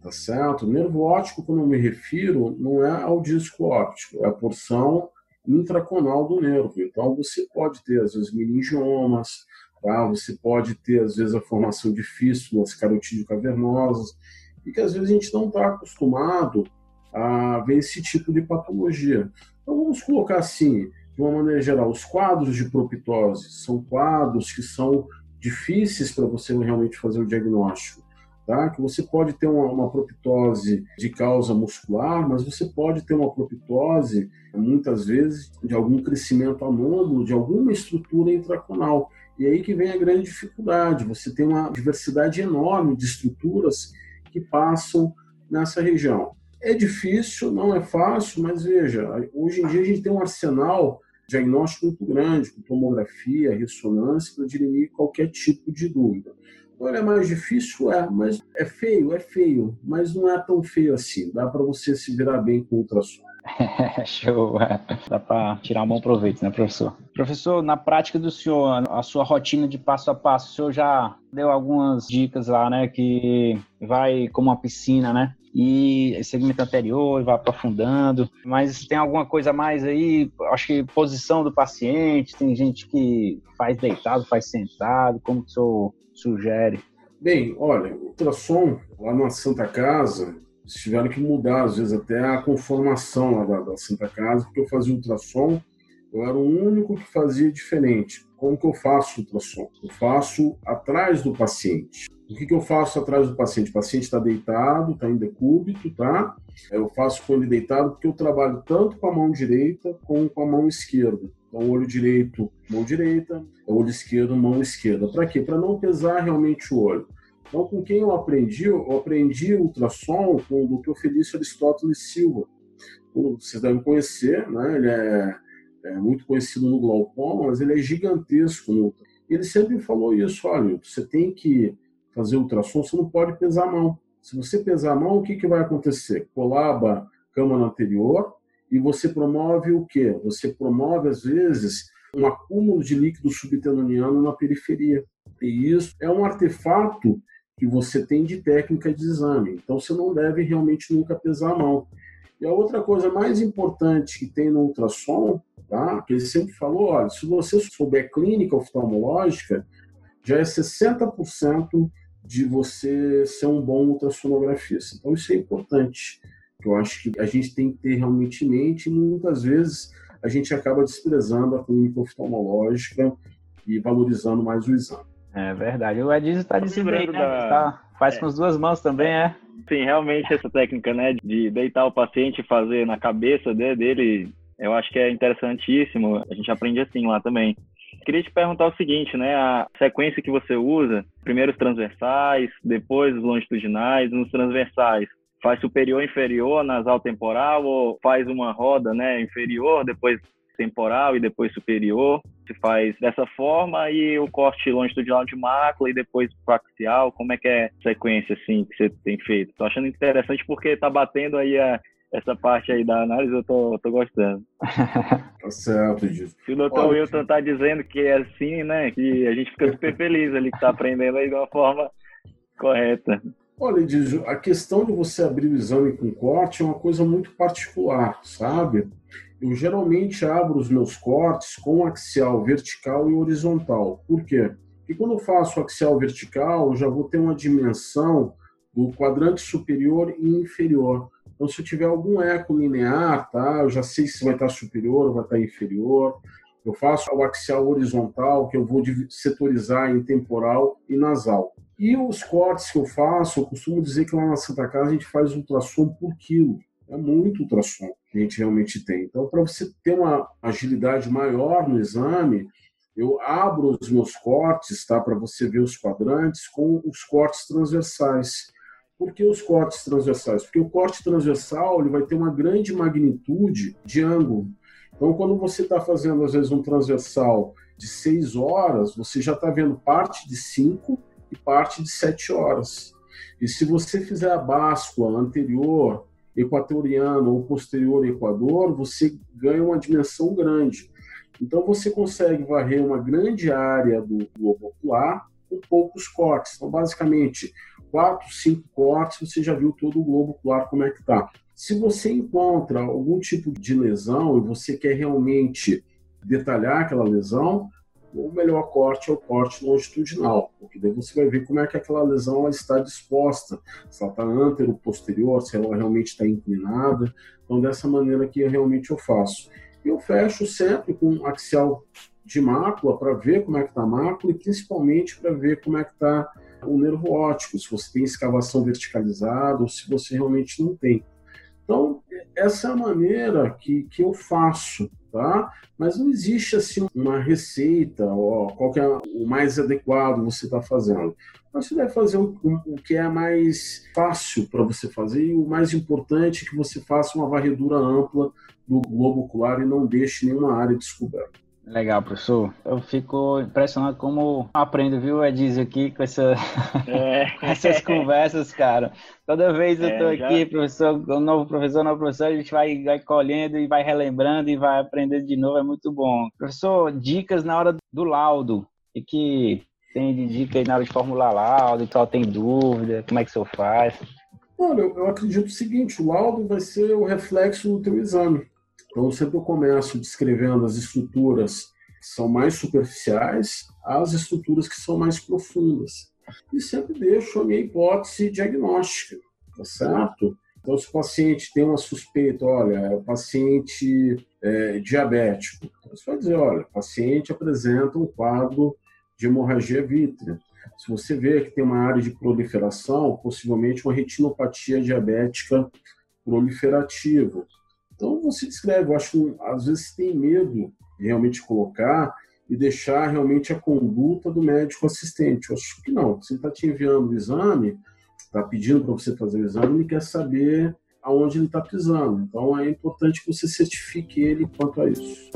tá certo? Nervo óptico, quando eu me refiro, não é ao disco óptico, é a porção intraconal do nervo. Então, você pode ter, às vezes, meningiomas, tá? você pode ter, às vezes, a formação de fístulas carotídeo-cavernosas, e que, às vezes, a gente não está acostumado a ver esse tipo de patologia. Então, vamos colocar assim, de uma maneira geral, os quadros de proptose são quadros que são difíceis para você realmente fazer o diagnóstico tá? que você pode ter uma, uma proptose de causa muscular, mas você pode ter uma proptose, muitas vezes, de algum crescimento anômalo, de alguma estrutura intraconal. E aí que vem a grande dificuldade, você tem uma diversidade enorme de estruturas que passam nessa região. É difícil, não é fácil, mas veja, hoje em dia a gente tem um arsenal diagnóstico muito grande, com tomografia, ressonância, para dirimir qualquer tipo de dúvida. Olha, é mais difícil? É, mas é feio? É feio, mas não é tão feio assim. Dá para você se virar bem com ultrassom. Show. É. Dá para tirar um bom proveito, né, professor? Professor, na prática do senhor, a sua rotina de passo a passo, o senhor já deu algumas dicas lá, né, que vai como uma piscina, né? E segmento anterior, vai aprofundando. Mas tem alguma coisa mais aí? Acho que posição do paciente, tem gente que faz deitado, faz sentado. Como que o senhor sugere? Bem, olha, ultrassom lá na Santa Casa, eles tiveram que mudar, às vezes, até a conformação lá da, da Santa Casa, porque eu fazia ultrassom, eu era o único que fazia diferente. Como que eu faço ultrassom? Eu faço atrás do paciente. O que, que eu faço atrás do paciente? O paciente está deitado, está em decúbito, tá? Eu faço com ele deitado porque eu trabalho tanto com a mão direita como com a mão esquerda. Então, olho direito, mão direita, olho esquerdo, mão esquerda. Para quê? Para não pesar realmente o olho. Então, com quem eu aprendi? Eu aprendi ultrassom com o Dr. Felício Aristóteles Silva. Vocês devem conhecer, né? Ele é é muito conhecido no glaucoma, mas ele é gigantesco. No... Ele sempre falou isso, olha, você tem que fazer ultrassom, você não pode pesar a mão. Se você pesar a mão, o que, que vai acontecer? Colaba a câmara anterior e você promove o quê? Você promove, às vezes, um acúmulo de líquido subtenoniano na periferia. E isso é um artefato que você tem de técnica de exame. Então, você não deve realmente nunca pesar a mão. E a outra coisa mais importante que tem no ultrassom, tá? que ele sempre falou, olha, se você souber clínica oftalmológica, já é 60% de você ser um bom ultrassonografista. Então, isso é importante. Eu acho que a gente tem que ter realmente em mente, e muitas vezes a gente acaba desprezando a clínica oftalmológica e valorizando mais o exame. É verdade. O Edson está dizendo aí, né? Da... Tá, faz é. com as duas mãos também, é? Sim, realmente essa técnica, né, de deitar o paciente e fazer na cabeça dele, eu acho que é interessantíssimo. A gente aprende assim lá também. Queria te perguntar o seguinte, né, a sequência que você usa, primeiro os transversais, depois os longitudinais, nos transversais, faz superior inferior nasal temporal ou faz uma roda, né, inferior, depois temporal e depois superior. Se faz dessa forma e o corte longitudinal de mácula e depois coaxial, como é que é a sequência assim que você tem feito? Tô achando interessante porque tá batendo aí a, essa parte aí da análise, eu tô, tô gostando. tá certo disso. Se o doutor Olha, Wilton tá dizendo que é assim, né, que a gente fica super feliz ali que tá aprendendo aí de uma forma correta. Olha, a questão de você abrir o exame com corte é uma coisa muito particular, sabe? Eu geralmente abro os meus cortes com axial vertical e horizontal. Por quê? Porque quando eu faço axial vertical, eu já vou ter uma dimensão do quadrante superior e inferior. Então, se eu tiver algum eco linear, tá? Eu já sei se vai estar superior ou vai estar inferior. Eu faço o axial horizontal, que eu vou setorizar em temporal e nasal. E os cortes que eu faço, eu costumo dizer que lá na Santa Casa a gente faz ultrassom por quilo. É muito ultrassom que a gente realmente tem. Então, para você ter uma agilidade maior no exame, eu abro os meus cortes, tá, para você ver os quadrantes com os cortes transversais. Por que os cortes transversais? Porque o corte transversal ele vai ter uma grande magnitude de ângulo. Então, quando você está fazendo, às vezes, um transversal de 6 horas, você já está vendo parte de 5 e parte de 7 horas. E se você fizer a báscula anterior, equatoriano ou posterior equador, você ganha uma dimensão grande. Então você consegue varrer uma grande área do globo ocular com poucos cortes. Então, basicamente, quatro, cinco cortes, você já viu todo o globo ocular como é que está. Se você encontra algum tipo de lesão e você quer realmente detalhar aquela lesão, o melhor corte é o corte longitudinal, porque daí você vai ver como é que aquela lesão ela está disposta, se ela está antero, posterior, se ela realmente está inclinada. Então, dessa maneira que realmente eu faço. Eu fecho sempre com axial de mácula para ver como é que está a mácula e principalmente para ver como é que está o nervo óptico, se você tem escavação verticalizada ou se você realmente não tem. Então, essa é a maneira que, que eu faço tá? Mas não existe assim uma receita, ó, qual que é o mais adequado você está fazendo. Mas você deve fazer o, o que é mais fácil para você fazer e o mais importante é que você faça uma varredura ampla do globo ocular e não deixe nenhuma área descoberta. Legal, professor. Eu fico impressionado como aprendo, viu, Ediz, aqui com, essa... é. com essas conversas, cara. Toda vez eu estou é, aqui, professor, um novo professor, novo professor, a gente vai, vai colhendo e vai relembrando e vai aprendendo de novo, é muito bom. Professor, dicas na hora do laudo. O que tem de dica aí na hora de formular laudo, só tem dúvida, como é que o senhor faz? Olha, eu acredito o seguinte, o laudo vai ser o reflexo do teu exame. Então, sempre eu começo descrevendo as estruturas que são mais superficiais às estruturas que são mais profundas. E sempre deixo a minha hipótese diagnóstica, tá certo? Então, se o paciente tem uma suspeita, olha, é o paciente é, diabético, então você vai dizer, olha, o paciente apresenta um quadro de hemorragia vítrea. Se você vê que tem uma área de proliferação, possivelmente uma retinopatia diabética proliferativa. Então você descreve, eu acho que às vezes tem medo de realmente colocar e deixar realmente a conduta do médico assistente. Eu acho que não. Se ele está te enviando o exame, está pedindo para você fazer o exame, ele quer saber aonde ele está pisando. Então é importante que você certifique ele quanto a isso.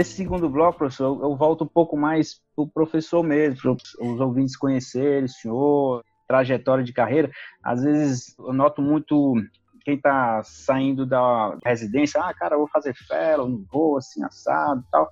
Nesse segundo bloco, professor, eu volto um pouco mais para o professor mesmo, para os ouvintes conhecerem o senhor, trajetória de carreira. Às vezes eu noto muito quem está saindo da residência, ah, cara, vou fazer fellow, não vou, assim, assado e tal.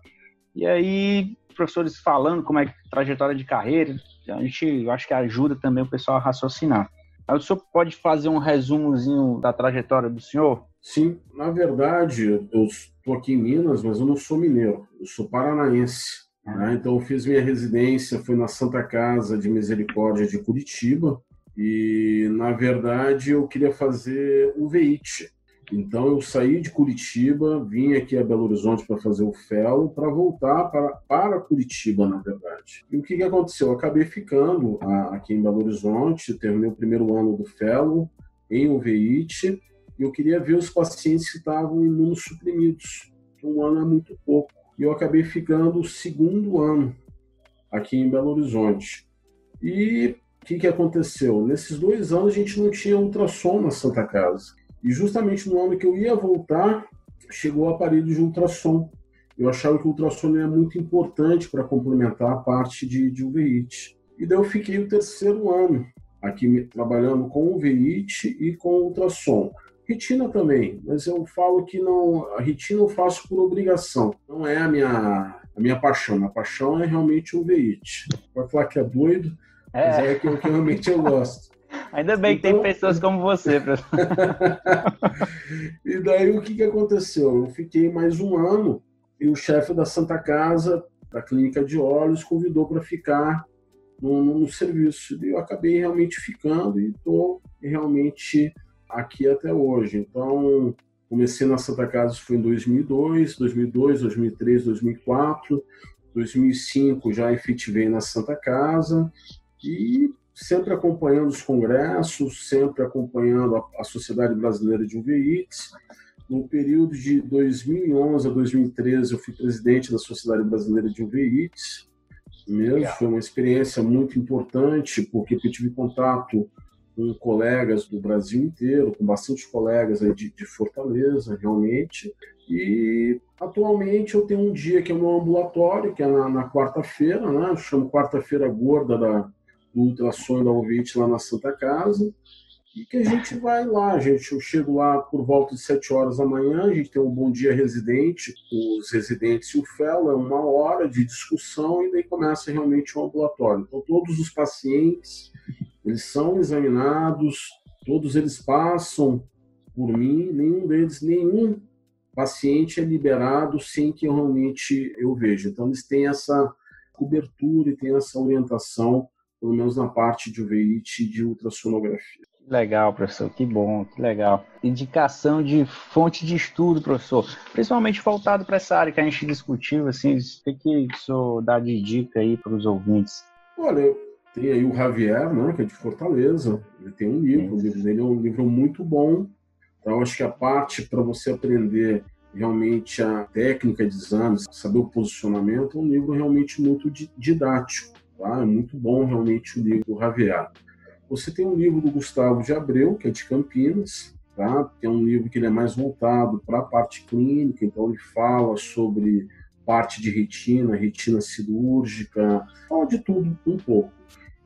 E aí, professores falando como é trajetória de carreira, a gente, eu acho que ajuda também o pessoal a raciocinar. Aí o senhor pode fazer um resumozinho da trajetória do senhor? Sim, na verdade, eu estou aqui em Minas, mas eu não sou mineiro, eu sou paranaense. Né? Então, eu fiz minha residência, foi na Santa Casa de Misericórdia de Curitiba, e, na verdade, eu queria fazer o VEIT. Então, eu saí de Curitiba, vim aqui a Belo Horizonte para fazer o FELO, para voltar para, para Curitiba, na verdade. E o que, que aconteceu? Eu acabei ficando aqui em Belo Horizonte, terminei o primeiro ano do FELO em UVIT, eu queria ver os pacientes que estavam imunossuprimidos. Um ano é muito pouco. E eu acabei ficando o segundo ano aqui em Belo Horizonte. E o que, que aconteceu? Nesses dois anos a gente não tinha ultrassom na Santa Casa. E justamente no ano que eu ia voltar, chegou o aparelho de ultrassom. Eu achava que o ultrassom era muito importante para complementar a parte de, de. E daí eu fiquei o terceiro ano aqui trabalhando com UVIT e com ultrassom. Retina também, mas eu falo que não, a retina eu faço por obrigação. Não é a minha, a minha paixão. A paixão é realmente o VIT. Pode falar que é doido, é. mas é aquilo que realmente eu gosto. Ainda bem então... que tem então- pessoas como você, professor. e daí o que, que aconteceu? Eu fiquei mais um ano e o chefe da Santa Casa, da Clínica de Olhos, convidou para ficar no, no, serviço. E eu acabei realmente ficando e estou realmente aqui até hoje. Então, comecei na Santa Casa foi em 2002, 2002, 2003, 2004, 2005 já efetivei na Santa Casa e sempre acompanhando os congressos, sempre acompanhando a, a Sociedade Brasileira de UVITs. No período de 2011 a 2013, eu fui presidente da Sociedade Brasileira de UVITs. Mesmo, foi uma experiência muito importante, porque eu tive contato com colegas do Brasil inteiro, com bastante colegas aí de, de Fortaleza, realmente. E atualmente eu tenho um dia que é no ambulatório, que é na, na quarta-feira, né? Eu chamo quarta-feira gorda da, do ultrassom da ouvinte lá na Santa Casa, e que a gente vai lá, gente. Eu chego lá por volta de 7 horas da manhã, a gente tem um bom dia residente, os residentes e o fellow, é uma hora de discussão e daí começa realmente o ambulatório. Então, todos os pacientes, eles são examinados, todos eles passam por mim, nenhum deles, nenhum paciente é liberado sem que realmente eu veja. Então, eles têm essa cobertura e têm essa orientação pelo menos na parte de UVIT e de ultrassonografia. Legal, professor, que bom, que legal. Indicação de fonte de estudo, professor, principalmente voltado para essa área que a gente discutiu, assim, o que o senhor dá de dica aí para os ouvintes? Olha, tem aí o Javier, né, que é de Fortaleza, ele tem um livro, o livro dele é um livro muito bom, então acho que a parte para você aprender realmente a técnica de exames, saber o posicionamento, é um livro realmente muito didático. Tá? É muito bom realmente o livro do Javier. Você tem um livro do Gustavo de Abreu, que é de Campinas, tá? que é um livro que ele é mais voltado para a parte clínica, então ele fala sobre parte de retina, retina cirúrgica, fala de tudo um pouco.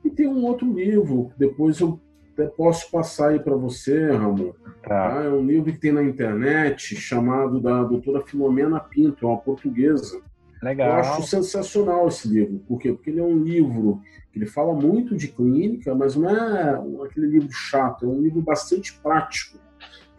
E tem um outro livro, depois eu até posso passar aí para você, Ramon. Tá. Tá? É um livro que tem na internet, chamado da doutora Filomena Pinto, é uma portuguesa. Legal. Eu acho sensacional esse livro. Por quê? Porque ele é um livro que ele fala muito de clínica, mas não é aquele livro chato, é um livro bastante prático,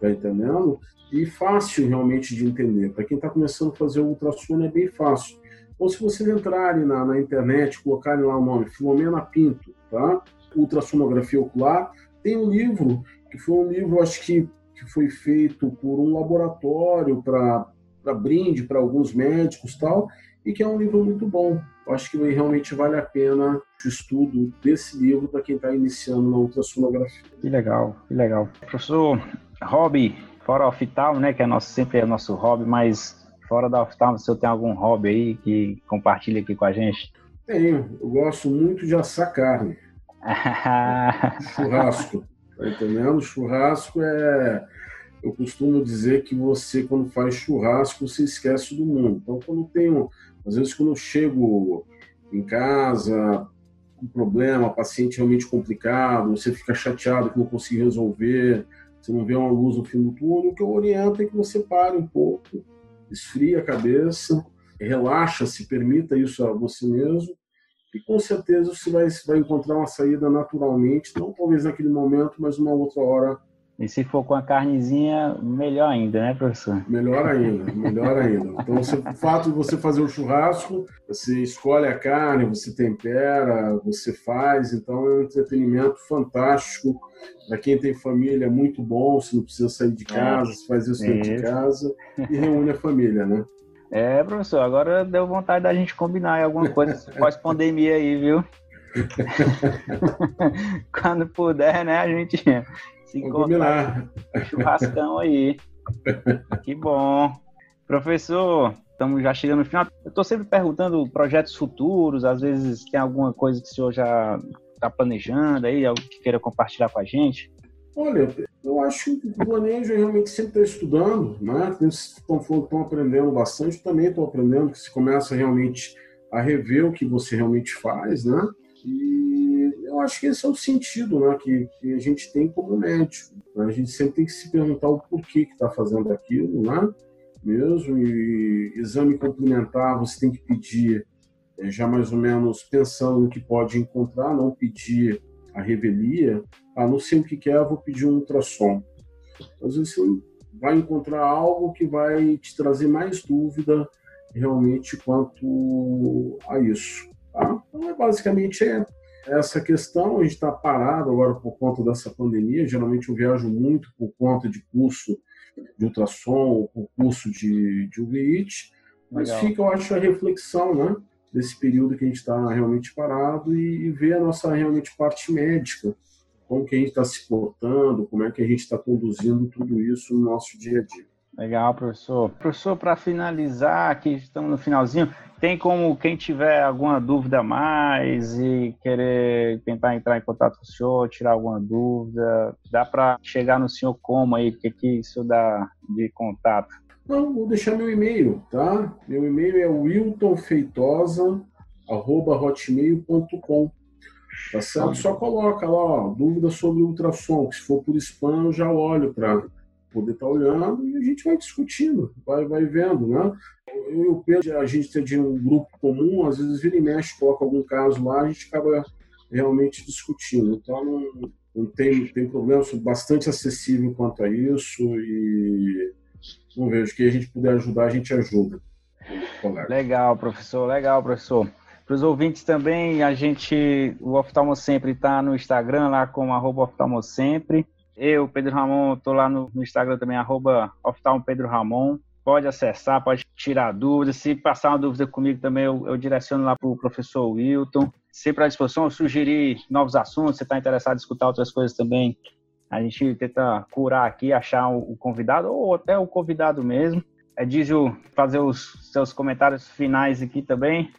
tá entendendo? E fácil realmente de entender. Para quem está começando a fazer o ultrassom é bem fácil. Ou se vocês entrarem na, na internet, colocarem lá o nome Filomena Pinto, tá? Ultrassonografia ocular, tem um livro que foi um livro, acho que, que foi feito por um laboratório para brinde para alguns médicos tal, e que é um livro muito bom. Acho que realmente vale a pena o estudo desse livro para quem está iniciando na ultrassonografia. Que legal, que legal. Professor, hobby fora oftalmo, né, que é nosso, sempre é nosso hobby, mas fora da oftalmo, você tem algum hobby aí que compartilha aqui com a gente? Tenho, eu gosto muito de assar carne. Churrasco, tá entendendo? Churrasco é eu costumo dizer que você, quando faz churrasco, você esquece do mundo. Então, quando tenho, às vezes, quando eu chego em casa, um problema, paciente realmente complicado, você fica chateado que não conseguiu resolver, você não vê uma luz no fim do túnel, o que eu oriento é que você pare um pouco, esfria a cabeça, relaxa, se permita isso a você mesmo, e com certeza você vai, vai encontrar uma saída naturalmente, não talvez naquele momento, mas uma outra hora e se for com a carnezinha, melhor ainda, né, professor? Melhor ainda, melhor ainda. Então, você, o fato de você fazer o churrasco, você escolhe a carne, você tempera, você faz, então é um entretenimento fantástico. Para quem tem família, é muito bom, você não precisa sair de casa, você faz isso dentro de casa e reúne a família, né? É, professor, agora deu vontade da gente combinar alguma coisa pós-pandemia aí, viu? Quando puder, né, a gente se encontrar. Churrascão aí. que bom. Professor, estamos já chegando no final. Eu estou sempre perguntando projetos futuros, às vezes tem alguma coisa que o senhor já está planejando aí, algo que queira compartilhar com a gente? Olha, eu acho que o planejo realmente sempre está estudando, né? Estão aprendendo bastante, também estou aprendendo, que se começa realmente a rever o que você realmente faz, né? E eu acho que esse é o sentido né, que, que a gente tem como médico. Né? A gente sempre tem que se perguntar o porquê que está fazendo aquilo, né? mesmo. E exame complementar você tem que pedir é, já mais ou menos pensando no que pode encontrar, não pedir a revelia. Ah, não sei o que é, vou pedir um ultrassom. Às vezes você vai encontrar algo que vai te trazer mais dúvida realmente quanto a isso. Tá? Então, é basicamente é essa questão. A gente está parado agora por conta dessa pandemia. Geralmente eu viajo muito por conta de curso de ultrassom ou por curso de, de UVIT. Mas Legal. fica, eu acho, a reflexão né, desse período que a gente está realmente parado e, e ver a nossa realmente parte médica. Como que a gente está se portando, como é que a gente está conduzindo tudo isso no nosso dia a dia. Legal, professor. Professor, para finalizar, aqui estamos no finalzinho, tem como quem tiver alguma dúvida a mais e querer tentar entrar em contato com o senhor, tirar alguma dúvida, dá para chegar no senhor como aí? O que, que isso dá de contato? Não, vou deixar meu e-mail, tá? Meu e-mail é wiltonfeitosa.hotmail.com. Tá certo? Só coloca lá, ó, dúvida sobre ultrassom, que se for por spam eu já olho para poder estar tá olhando e a gente vai discutindo, vai, vai vendo, né? Eu e o Pedro, a gente tem de um grupo comum, às vezes vira e mexe, coloca algum caso lá, a gente acaba realmente discutindo. Então, não, não tem, tem problema, sou bastante acessível quanto a isso e não vejo que a gente puder ajudar, a gente ajuda. Legal, professor, legal, professor. Para os ouvintes também, a gente, o Oftalmo Sempre está no Instagram, lá com arroba Oftalmo Sempre. Eu, Pedro Ramon, estou lá no, no, Instagram também, arroba Pedro Ramon. Pode acessar, pode tirar dúvidas. Se passar uma dúvida comigo também, eu, eu direciono lá para o professor Wilton. Sempre à disposição, sugerir novos assuntos, você está interessado em escutar outras coisas também, a gente tenta curar aqui, achar o convidado, ou até o convidado mesmo. É Dígio, fazer os seus comentários finais aqui também.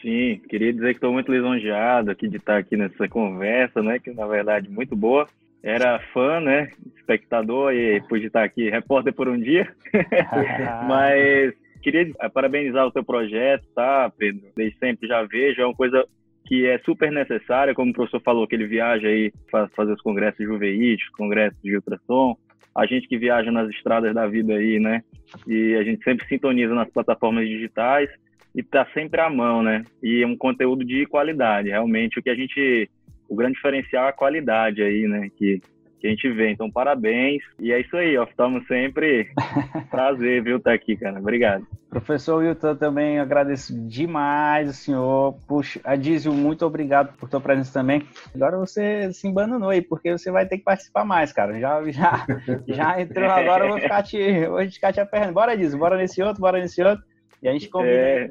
Sim, queria dizer que estou muito lisonjeado aqui de estar aqui nessa conversa, né? Que na verdade muito boa era fã, né? Espectador e pude estar aqui, repórter por um dia. Mas queria parabenizar o seu projeto, tá, Pedro? Desde sempre já vejo, é uma coisa que é super necessária, como o professor falou, que ele viaja aí para fazer os congressos de juveite, congressos de ultrassom. A gente que viaja nas estradas da vida aí, né? E a gente sempre sintoniza nas plataformas digitais e tá sempre à mão, né? E é um conteúdo de qualidade. Realmente, o que a gente o grande diferencial é a qualidade aí, né? Que, que a gente vê. Então, parabéns. E é isso aí, Oftalmo sempre. Prazer, viu, estar tá aqui, cara. Obrigado. Professor Wilton, também agradeço demais o senhor. Puxa, Adísio, muito obrigado por tua presença também. Agora você se embananou aí, porque você vai ter que participar mais, cara. Já, já, já entrou agora, eu vou ficar te, vou ficar te apertando. Bora, Adísio, bora nesse outro, bora nesse outro. E a gente combina é...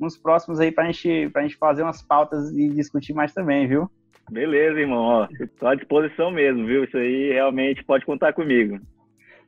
uns próximos aí pra gente, pra gente fazer umas pautas e discutir mais também, viu? Beleza, irmão. Ó, tô à disposição mesmo, viu? Isso aí realmente pode contar comigo.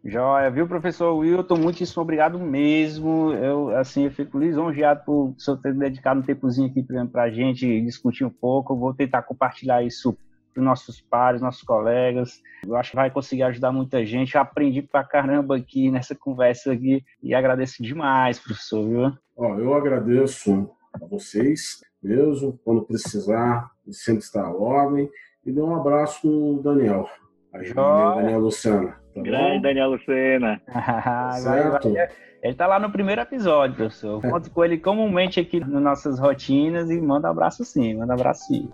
Joia, viu, professor Wilton? Muitíssimo obrigado mesmo. Eu, assim, eu fico lisonjeado por o senhor ter dedicado um tempozinho aqui para a gente discutir um pouco. Eu vou tentar compartilhar isso para nossos pares, nossos colegas. Eu acho que vai conseguir ajudar muita gente. Eu aprendi pra caramba aqui nessa conversa aqui e agradeço demais, professor. Viu? Ó, eu agradeço a vocês mesmo. Quando precisar, sempre está à ordem. E dê um abraço no Daniel. A Daniel Lucena. Tá Grande Daniel Lucena. certo. Ele está lá no primeiro episódio, professor. Eu conto com ele comumente aqui nas nossas rotinas e manda um abraço sim, manda um abraço sim.